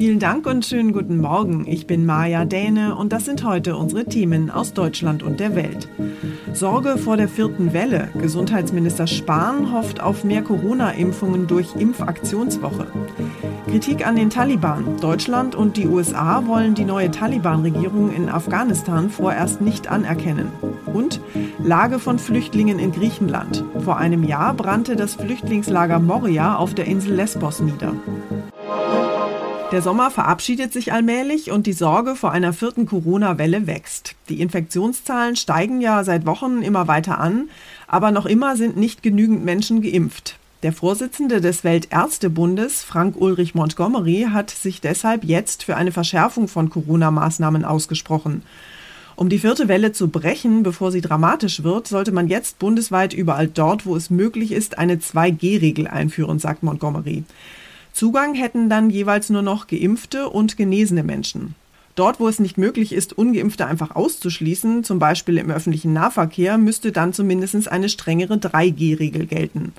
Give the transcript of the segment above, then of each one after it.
Vielen Dank und schönen guten Morgen. Ich bin Maja Däne und das sind heute unsere Themen aus Deutschland und der Welt. Sorge vor der vierten Welle. Gesundheitsminister Spahn hofft auf mehr Corona-Impfungen durch Impfaktionswoche. Kritik an den Taliban. Deutschland und die USA wollen die neue Taliban-Regierung in Afghanistan vorerst nicht anerkennen. Und Lage von Flüchtlingen in Griechenland. Vor einem Jahr brannte das Flüchtlingslager Moria auf der Insel Lesbos nieder. Der Sommer verabschiedet sich allmählich und die Sorge vor einer vierten Corona-Welle wächst. Die Infektionszahlen steigen ja seit Wochen immer weiter an, aber noch immer sind nicht genügend Menschen geimpft. Der Vorsitzende des Weltärztebundes, Frank Ulrich Montgomery, hat sich deshalb jetzt für eine Verschärfung von Corona-Maßnahmen ausgesprochen. Um die vierte Welle zu brechen, bevor sie dramatisch wird, sollte man jetzt bundesweit überall dort, wo es möglich ist, eine 2G-Regel einführen, sagt Montgomery. Zugang hätten dann jeweils nur noch geimpfte und genesene Menschen. Dort, wo es nicht möglich ist, ungeimpfte einfach auszuschließen, zum Beispiel im öffentlichen Nahverkehr, müsste dann zumindest eine strengere 3G-Regel gelten.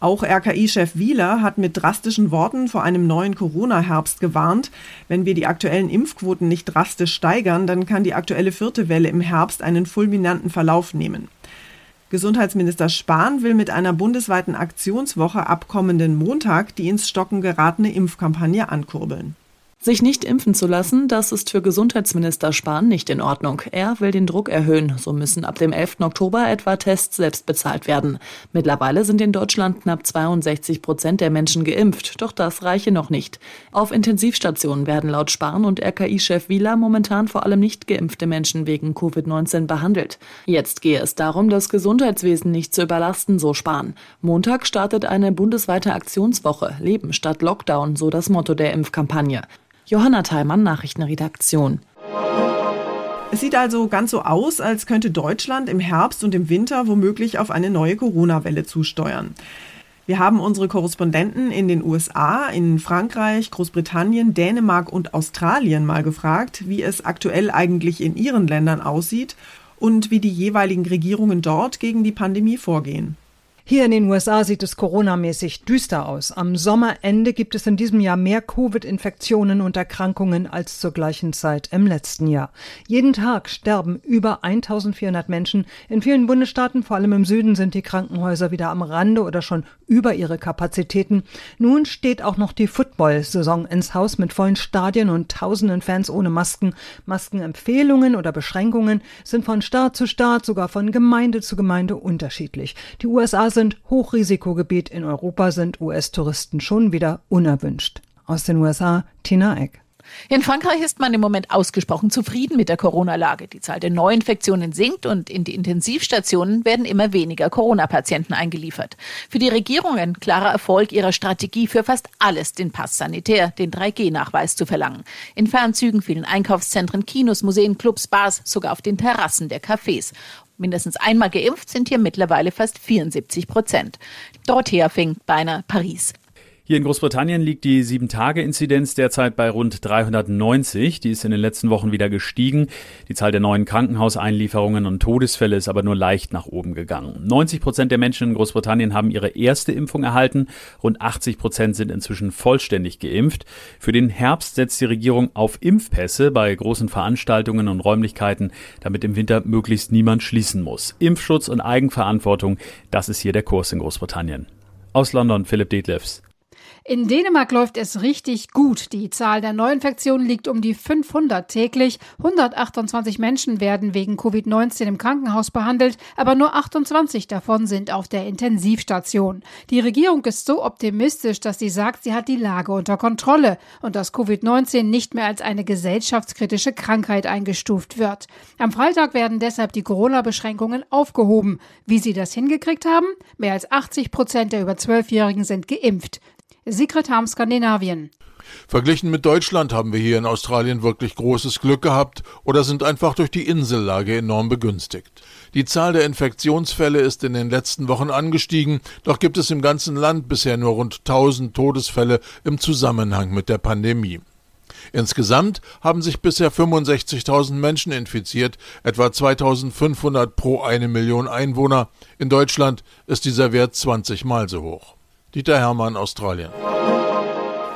Auch RKI-Chef Wieler hat mit drastischen Worten vor einem neuen Corona-Herbst gewarnt. Wenn wir die aktuellen Impfquoten nicht drastisch steigern, dann kann die aktuelle vierte Welle im Herbst einen fulminanten Verlauf nehmen. Gesundheitsminister Spahn will mit einer bundesweiten Aktionswoche ab kommenden Montag die ins Stocken geratene Impfkampagne ankurbeln. Sich nicht impfen zu lassen, das ist für Gesundheitsminister Spahn nicht in Ordnung. Er will den Druck erhöhen. So müssen ab dem 11. Oktober etwa Tests selbst bezahlt werden. Mittlerweile sind in Deutschland knapp 62 Prozent der Menschen geimpft. Doch das reiche noch nicht. Auf Intensivstationen werden laut Spahn und RKI-Chef Wieler momentan vor allem nicht geimpfte Menschen wegen Covid-19 behandelt. Jetzt gehe es darum, das Gesundheitswesen nicht zu überlasten, so Spahn. Montag startet eine bundesweite Aktionswoche. Leben statt Lockdown, so das Motto der Impfkampagne. Johanna Theimann, Nachrichtenredaktion. Es sieht also ganz so aus, als könnte Deutschland im Herbst und im Winter womöglich auf eine neue Corona-Welle zusteuern. Wir haben unsere Korrespondenten in den USA, in Frankreich, Großbritannien, Dänemark und Australien mal gefragt, wie es aktuell eigentlich in ihren Ländern aussieht und wie die jeweiligen Regierungen dort gegen die Pandemie vorgehen. Hier in den USA sieht es coronamäßig düster aus. Am Sommerende gibt es in diesem Jahr mehr Covid-Infektionen und Erkrankungen als zur gleichen Zeit im letzten Jahr. Jeden Tag sterben über 1400 Menschen. In vielen Bundesstaaten, vor allem im Süden, sind die Krankenhäuser wieder am Rande oder schon über ihre Kapazitäten. Nun steht auch noch die Football-Saison ins Haus mit vollen Stadien und tausenden Fans ohne Masken. Maskenempfehlungen oder Beschränkungen sind von Staat zu Staat, sogar von Gemeinde zu Gemeinde unterschiedlich. Die USA sind Hochrisikogebiet. In Europa sind US-Touristen schon wieder unerwünscht. Aus den USA, Tina Eck. In Frankreich ist man im Moment ausgesprochen zufrieden mit der Corona-Lage. Die Zahl der Neuinfektionen sinkt und in die Intensivstationen werden immer weniger Corona-Patienten eingeliefert. Für die Regierung ein klarer Erfolg ihrer Strategie für fast alles, den Pass Sanitär, den 3G-Nachweis zu verlangen. In Fernzügen, vielen Einkaufszentren, Kinos, Museen, Clubs, Bars, sogar auf den Terrassen der Cafés. Mindestens einmal geimpft sind hier mittlerweile fast 74 Prozent. Dorothea Fink, beinahe Paris. Hier in Großbritannien liegt die 7-Tage-Inzidenz derzeit bei rund 390. Die ist in den letzten Wochen wieder gestiegen. Die Zahl der neuen Krankenhauseinlieferungen und Todesfälle ist aber nur leicht nach oben gegangen. 90 Prozent der Menschen in Großbritannien haben ihre erste Impfung erhalten. Rund 80 Prozent sind inzwischen vollständig geimpft. Für den Herbst setzt die Regierung auf Impfpässe bei großen Veranstaltungen und Räumlichkeiten, damit im Winter möglichst niemand schließen muss. Impfschutz und Eigenverantwortung, das ist hier der Kurs in Großbritannien. Aus London, Philipp Detlefs. In Dänemark läuft es richtig gut. Die Zahl der Neuinfektionen liegt um die 500 täglich. 128 Menschen werden wegen Covid-19 im Krankenhaus behandelt, aber nur 28 davon sind auf der Intensivstation. Die Regierung ist so optimistisch, dass sie sagt, sie hat die Lage unter Kontrolle und dass Covid-19 nicht mehr als eine gesellschaftskritische Krankheit eingestuft wird. Am Freitag werden deshalb die Corona-Beschränkungen aufgehoben. Wie sie das hingekriegt haben? Mehr als 80 Prozent der über 12-Jährigen sind geimpft. Sigrid Harm, Skandinavien. Verglichen mit Deutschland haben wir hier in Australien wirklich großes Glück gehabt oder sind einfach durch die Insellage enorm begünstigt. Die Zahl der Infektionsfälle ist in den letzten Wochen angestiegen, doch gibt es im ganzen Land bisher nur rund 1000 Todesfälle im Zusammenhang mit der Pandemie. Insgesamt haben sich bisher 65.000 Menschen infiziert, etwa 2500 pro eine Million Einwohner. In Deutschland ist dieser Wert 20 mal so hoch. Dieter Hermann, Australien.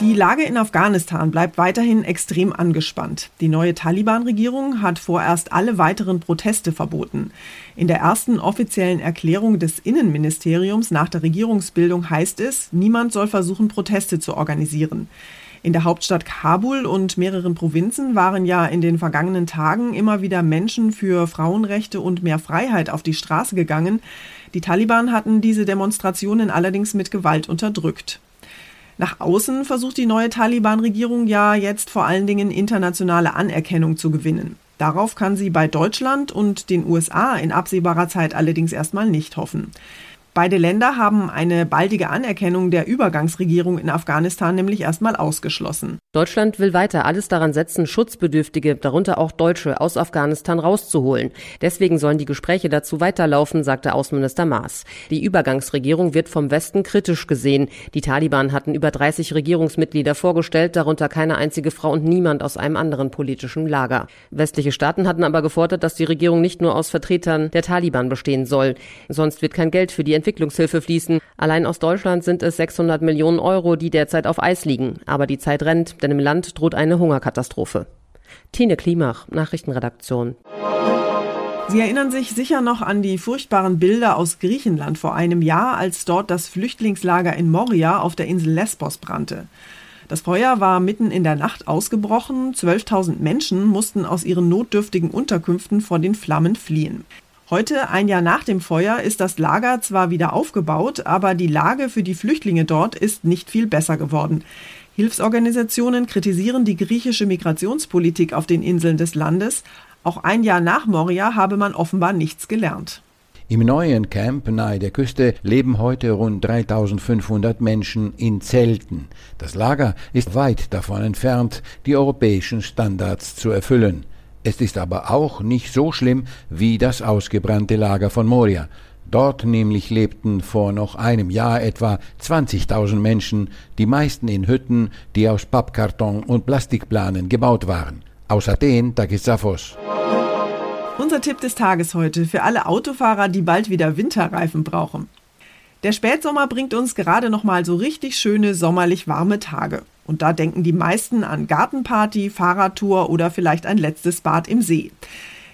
Die Lage in Afghanistan bleibt weiterhin extrem angespannt. Die neue Taliban-Regierung hat vorerst alle weiteren Proteste verboten. In der ersten offiziellen Erklärung des Innenministeriums nach der Regierungsbildung heißt es, niemand soll versuchen, Proteste zu organisieren. In der Hauptstadt Kabul und mehreren Provinzen waren ja in den vergangenen Tagen immer wieder Menschen für Frauenrechte und mehr Freiheit auf die Straße gegangen. Die Taliban hatten diese Demonstrationen allerdings mit Gewalt unterdrückt. Nach außen versucht die neue Taliban-Regierung ja jetzt vor allen Dingen internationale Anerkennung zu gewinnen. Darauf kann sie bei Deutschland und den USA in absehbarer Zeit allerdings erstmal nicht hoffen. Beide Länder haben eine baldige Anerkennung der Übergangsregierung in Afghanistan nämlich erstmal ausgeschlossen. Deutschland will weiter alles daran setzen, Schutzbedürftige, darunter auch Deutsche, aus Afghanistan rauszuholen. Deswegen sollen die Gespräche dazu weiterlaufen, sagte Außenminister Maas. Die Übergangsregierung wird vom Westen kritisch gesehen. Die Taliban hatten über 30 Regierungsmitglieder vorgestellt, darunter keine einzige Frau und niemand aus einem anderen politischen Lager. Westliche Staaten hatten aber gefordert, dass die Regierung nicht nur aus Vertretern der Taliban bestehen soll. Sonst wird kein Geld für die Entwicklungshilfe fließen. Allein aus Deutschland sind es 600 Millionen Euro, die derzeit auf Eis liegen. Aber die Zeit rennt, denn im Land droht eine Hungerkatastrophe. Tine Klimach, Nachrichtenredaktion. Sie erinnern sich sicher noch an die furchtbaren Bilder aus Griechenland vor einem Jahr, als dort das Flüchtlingslager in Moria auf der Insel Lesbos brannte. Das Feuer war mitten in der Nacht ausgebrochen. 12.000 Menschen mussten aus ihren notdürftigen Unterkünften vor den Flammen fliehen. Heute, ein Jahr nach dem Feuer, ist das Lager zwar wieder aufgebaut, aber die Lage für die Flüchtlinge dort ist nicht viel besser geworden. Hilfsorganisationen kritisieren die griechische Migrationspolitik auf den Inseln des Landes. Auch ein Jahr nach Moria habe man offenbar nichts gelernt. Im neuen Camp nahe der Küste leben heute rund 3500 Menschen in Zelten. Das Lager ist weit davon entfernt, die europäischen Standards zu erfüllen. Es ist aber auch nicht so schlimm wie das ausgebrannte Lager von Moria. Dort nämlich lebten vor noch einem Jahr etwa 20.000 Menschen, die meisten in Hütten, die aus Pappkarton und Plastikplanen gebaut waren. Aus Athen, Takis Safos. Unser Tipp des Tages heute für alle Autofahrer, die bald wieder Winterreifen brauchen. Der Spätsommer bringt uns gerade noch mal so richtig schöne sommerlich warme Tage. Und da denken die meisten an Gartenparty, Fahrradtour oder vielleicht ein letztes Bad im See.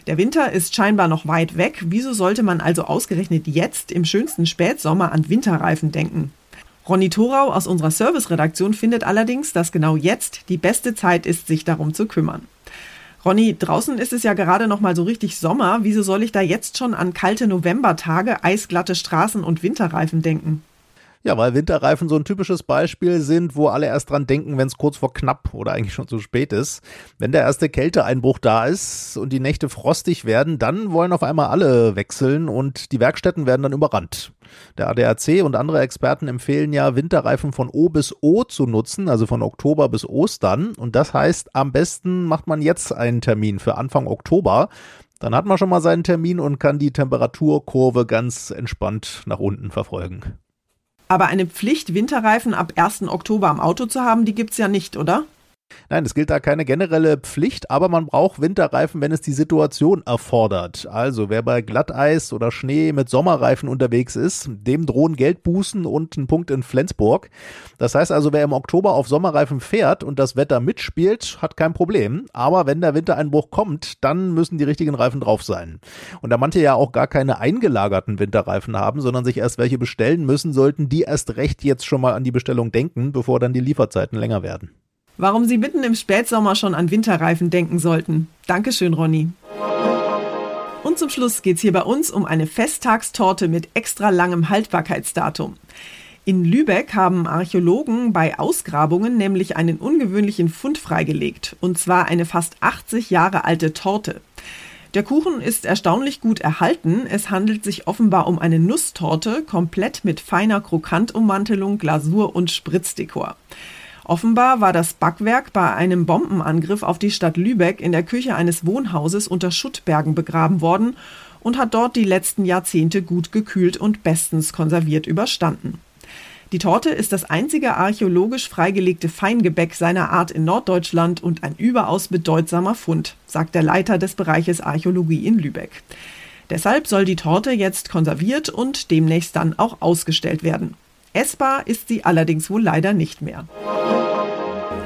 Der Winter ist scheinbar noch weit weg. Wieso sollte man also ausgerechnet jetzt im schönsten Spätsommer an Winterreifen denken? Ronny Thorau aus unserer Serviceredaktion findet allerdings, dass genau jetzt die beste Zeit ist, sich darum zu kümmern. Ronny, draußen ist es ja gerade noch mal so richtig Sommer. Wieso soll ich da jetzt schon an kalte Novembertage, eisglatte Straßen und Winterreifen denken? Ja, weil Winterreifen so ein typisches Beispiel sind, wo alle erst dran denken, wenn es kurz vor knapp oder eigentlich schon zu spät ist. Wenn der erste Kälteeinbruch da ist und die Nächte frostig werden, dann wollen auf einmal alle wechseln und die Werkstätten werden dann überrannt. Der ADAC und andere Experten empfehlen ja, Winterreifen von O bis O zu nutzen, also von Oktober bis Ostern. Und das heißt, am besten macht man jetzt einen Termin für Anfang Oktober. Dann hat man schon mal seinen Termin und kann die Temperaturkurve ganz entspannt nach unten verfolgen. Aber eine Pflicht, Winterreifen ab 1. Oktober am Auto zu haben, die gibt es ja nicht, oder? Nein, es gilt da keine generelle Pflicht, aber man braucht Winterreifen, wenn es die Situation erfordert. Also wer bei Glatteis oder Schnee mit Sommerreifen unterwegs ist, dem drohen Geldbußen und ein Punkt in Flensburg. Das heißt also, wer im Oktober auf Sommerreifen fährt und das Wetter mitspielt, hat kein Problem. Aber wenn der Wintereinbruch kommt, dann müssen die richtigen Reifen drauf sein. Und da manche ja auch gar keine eingelagerten Winterreifen haben, sondern sich erst welche bestellen müssen, sollten die erst recht jetzt schon mal an die Bestellung denken, bevor dann die Lieferzeiten länger werden warum Sie mitten im Spätsommer schon an Winterreifen denken sollten. Dankeschön, Ronny. Und zum Schluss geht es hier bei uns um eine Festtagstorte mit extra langem Haltbarkeitsdatum. In Lübeck haben Archäologen bei Ausgrabungen nämlich einen ungewöhnlichen Fund freigelegt, und zwar eine fast 80 Jahre alte Torte. Der Kuchen ist erstaunlich gut erhalten. Es handelt sich offenbar um eine Nusstorte, komplett mit feiner Krokantummantelung, Glasur und Spritzdekor. Offenbar war das Backwerk bei einem Bombenangriff auf die Stadt Lübeck in der Küche eines Wohnhauses unter Schuttbergen begraben worden und hat dort die letzten Jahrzehnte gut gekühlt und bestens konserviert überstanden. Die Torte ist das einzige archäologisch freigelegte Feingebäck seiner Art in Norddeutschland und ein überaus bedeutsamer Fund, sagt der Leiter des Bereiches Archäologie in Lübeck. Deshalb soll die Torte jetzt konserviert und demnächst dann auch ausgestellt werden. Essbar ist sie allerdings wohl leider nicht mehr.